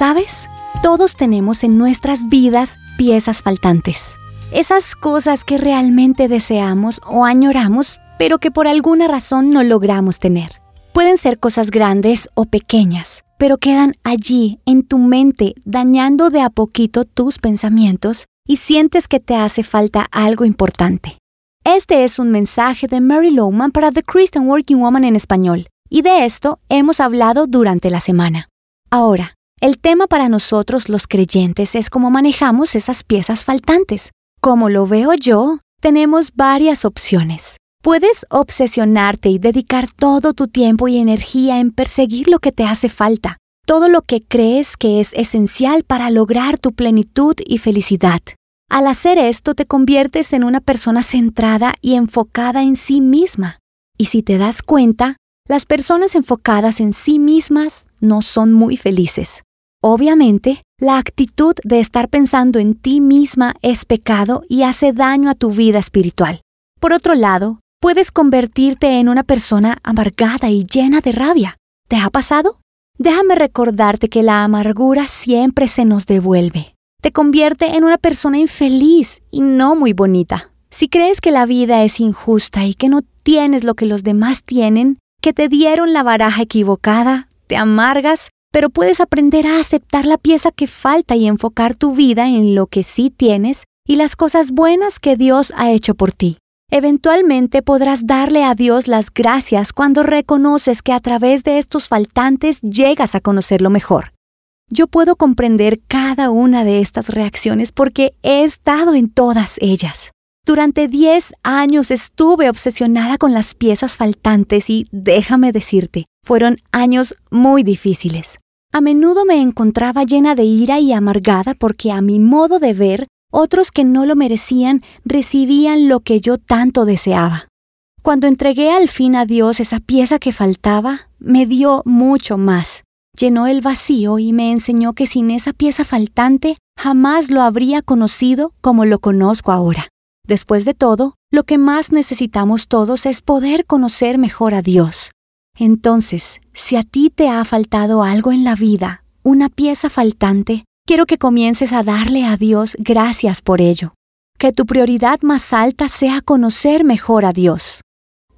¿Sabes? Todos tenemos en nuestras vidas piezas faltantes. Esas cosas que realmente deseamos o añoramos, pero que por alguna razón no logramos tener. Pueden ser cosas grandes o pequeñas, pero quedan allí en tu mente dañando de a poquito tus pensamientos y sientes que te hace falta algo importante. Este es un mensaje de Mary Lowman para The Christian Working Woman en español, y de esto hemos hablado durante la semana. Ahora, el tema para nosotros los creyentes es cómo manejamos esas piezas faltantes. Como lo veo yo, tenemos varias opciones. Puedes obsesionarte y dedicar todo tu tiempo y energía en perseguir lo que te hace falta, todo lo que crees que es esencial para lograr tu plenitud y felicidad. Al hacer esto te conviertes en una persona centrada y enfocada en sí misma. Y si te das cuenta, las personas enfocadas en sí mismas no son muy felices. Obviamente, la actitud de estar pensando en ti misma es pecado y hace daño a tu vida espiritual. Por otro lado, puedes convertirte en una persona amargada y llena de rabia. ¿Te ha pasado? Déjame recordarte que la amargura siempre se nos devuelve te convierte en una persona infeliz y no muy bonita. Si crees que la vida es injusta y que no tienes lo que los demás tienen, que te dieron la baraja equivocada, te amargas, pero puedes aprender a aceptar la pieza que falta y enfocar tu vida en lo que sí tienes y las cosas buenas que Dios ha hecho por ti. Eventualmente podrás darle a Dios las gracias cuando reconoces que a través de estos faltantes llegas a conocerlo mejor. Yo puedo comprender cada una de estas reacciones porque he estado en todas ellas. Durante 10 años estuve obsesionada con las piezas faltantes y déjame decirte, fueron años muy difíciles. A menudo me encontraba llena de ira y amargada porque a mi modo de ver, otros que no lo merecían recibían lo que yo tanto deseaba. Cuando entregué al fin a Dios esa pieza que faltaba, me dio mucho más llenó el vacío y me enseñó que sin esa pieza faltante jamás lo habría conocido como lo conozco ahora. Después de todo, lo que más necesitamos todos es poder conocer mejor a Dios. Entonces, si a ti te ha faltado algo en la vida, una pieza faltante, quiero que comiences a darle a Dios gracias por ello. Que tu prioridad más alta sea conocer mejor a Dios.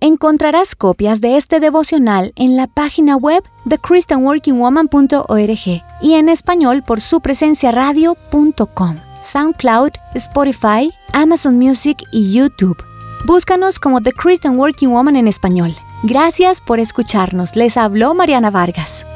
Encontrarás copias de este devocional en la página web de christianworkingwoman.org y en español por su presencia radio.com, SoundCloud, Spotify, Amazon Music y YouTube. Búscanos como The Christian Working Woman en español. Gracias por escucharnos. Les habló Mariana Vargas.